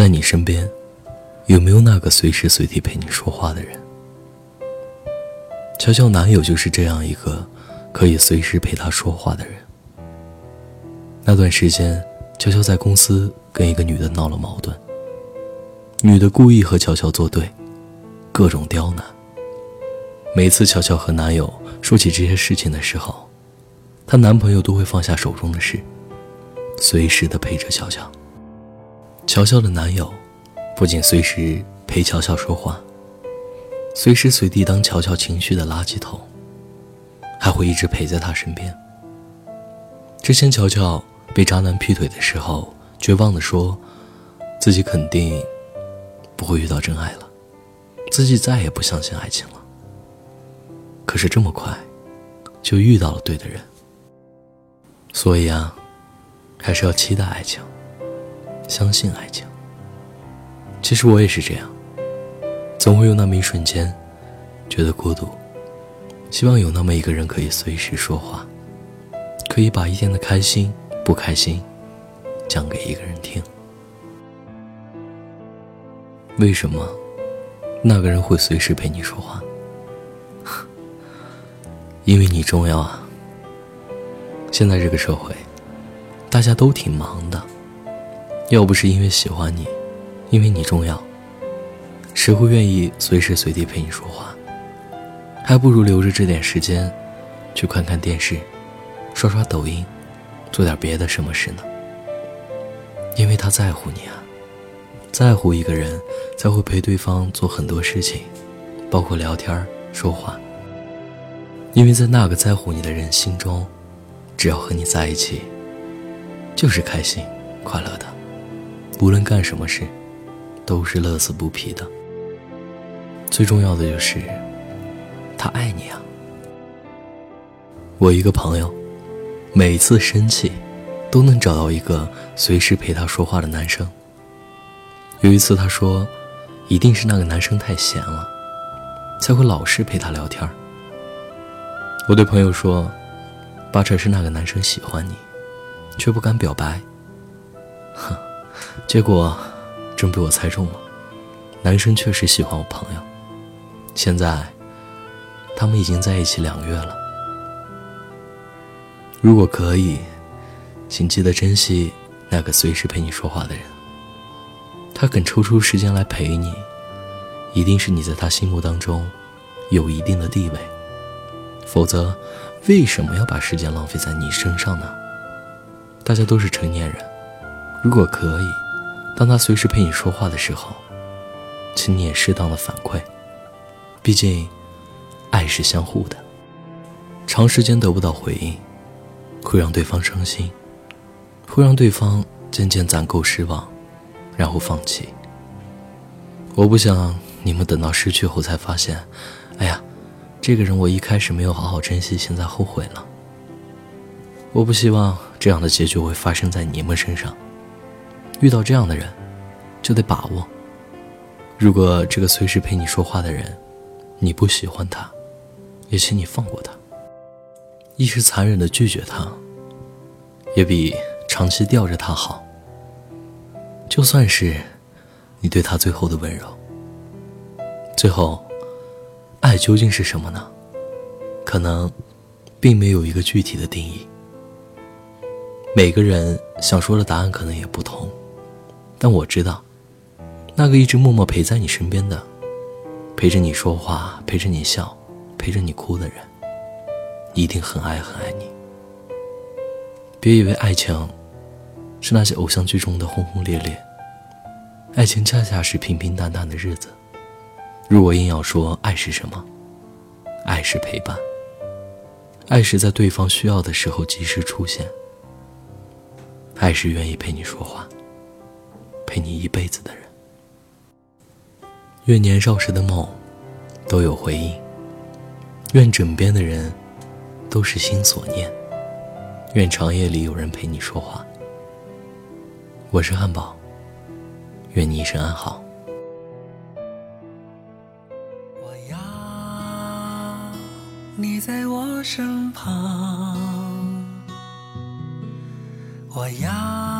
在你身边，有没有那个随时随地陪你说话的人？乔乔男友就是这样一个可以随时陪她说话的人。那段时间，乔乔在公司跟一个女的闹了矛盾，女的故意和乔乔作对，各种刁难。每次乔乔和男友说起这些事情的时候，她男朋友都会放下手中的事，随时的陪着乔乔。乔乔的男友不仅随时陪乔乔说话，随时随地当乔乔情绪的垃圾桶，还会一直陪在她身边。之前乔乔被渣男劈腿的时候，绝望的说，自己肯定不会遇到真爱了，自己再也不相信爱情了。可是这么快，就遇到了对的人。所以啊，还是要期待爱情，相信爱情。其实我也是这样，总会有那么一瞬间，觉得孤独，希望有那么一个人可以随时说话，可以把一天的开心、不开心，讲给一个人听。为什么那个人会随时陪你说话？因为你重要啊！现在这个社会，大家都挺忙的，要不是因为喜欢你，因为你重要，谁会愿意随时随地陪你说话？还不如留着这点时间，去看看电视，刷刷抖音，做点别的什么事呢？因为他在乎你啊，在乎一个人，才会陪对方做很多事情，包括聊天说话。因为在那个在乎你的人心中，只要和你在一起，就是开心、快乐的。无论干什么事，都是乐此不疲的。最重要的就是，他爱你啊。我一个朋友，每次生气，都能找到一个随时陪他说话的男生。有一次他说，一定是那个男生太闲了，才会老是陪他聊天。我对朋友说：“八成是那个男生喜欢你，却不敢表白。”哼，结果真被我猜中了，男生确实喜欢我朋友。现在，他们已经在一起两个月了。如果可以，请记得珍惜那个随时陪你说话的人。他肯抽出时间来陪你，一定是你在他心目当中有一定的地位。否则，为什么要把时间浪费在你身上呢？大家都是成年人，如果可以，当他随时陪你说话的时候，请你也适当的反馈。毕竟，爱是相互的，长时间得不到回应，会让对方伤心，会让对方渐渐攒够失望，然后放弃。我不想你们等到失去后才发现，哎呀。这个人我一开始没有好好珍惜，现在后悔了。我不希望这样的结局会发生在你们身上。遇到这样的人，就得把握。如果这个随时陪你说话的人，你不喜欢他，也请你放过他。一时残忍的拒绝他，也比长期吊着他好。就算是你对他最后的温柔，最后。爱究竟是什么呢？可能，并没有一个具体的定义。每个人想说的答案可能也不同，但我知道，那个一直默默陪在你身边的，陪着你说话，陪着你笑，陪着你哭的人，一定很爱很爱你。别以为爱情，是那些偶像剧中的轰轰烈烈，爱情恰恰是平平淡淡的日子。如果硬要说爱是什么，爱是陪伴，爱是在对方需要的时候及时出现，爱是愿意陪你说话，陪你一辈子的人。愿年少时的梦都有回应，愿枕边的人都是心所念，愿长夜里有人陪你说话。我是汉堡，愿你一生安好。我要你在我身旁，我要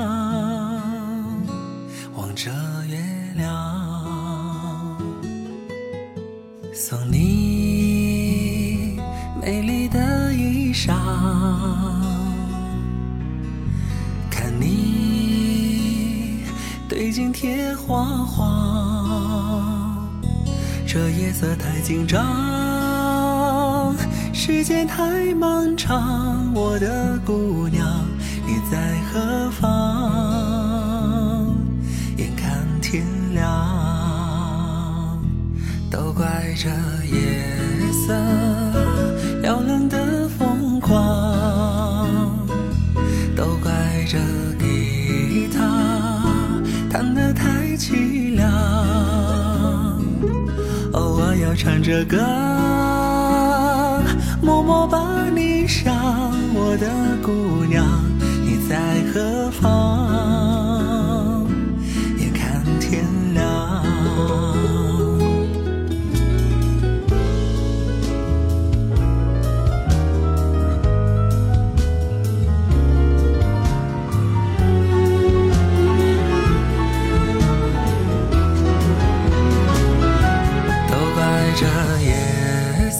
对镜贴花黄。这夜色太紧张，时间太漫长，我的姑娘你在何方？眼看天亮，都怪这夜色唱着歌，默默把你想，我的姑娘，你在何方？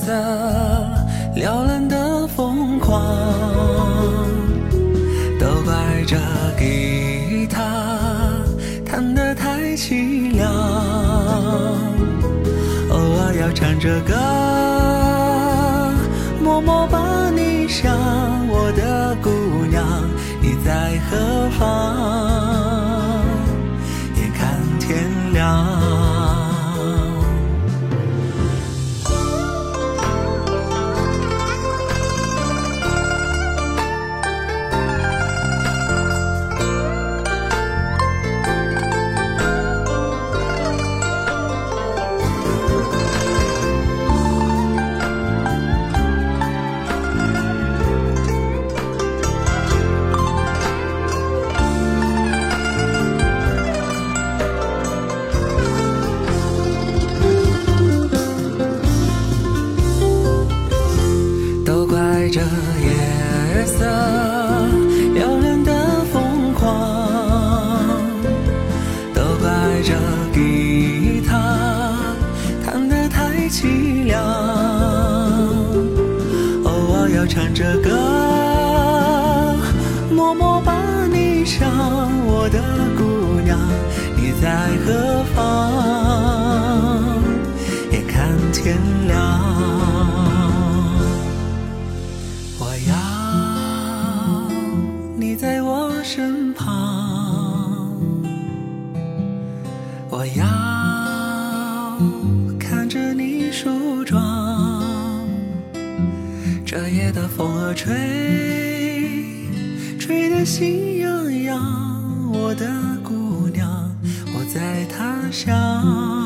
色撩人的疯狂，都怪这吉他弹得太凄凉，偶尔要唱着歌，默默把你想，我的姑娘，你在何方？的姑娘，你在何方？眼看天亮。我要你在我身旁，我要看着你梳妆。这夜的风儿吹，吹得心痒。的姑娘，我在他乡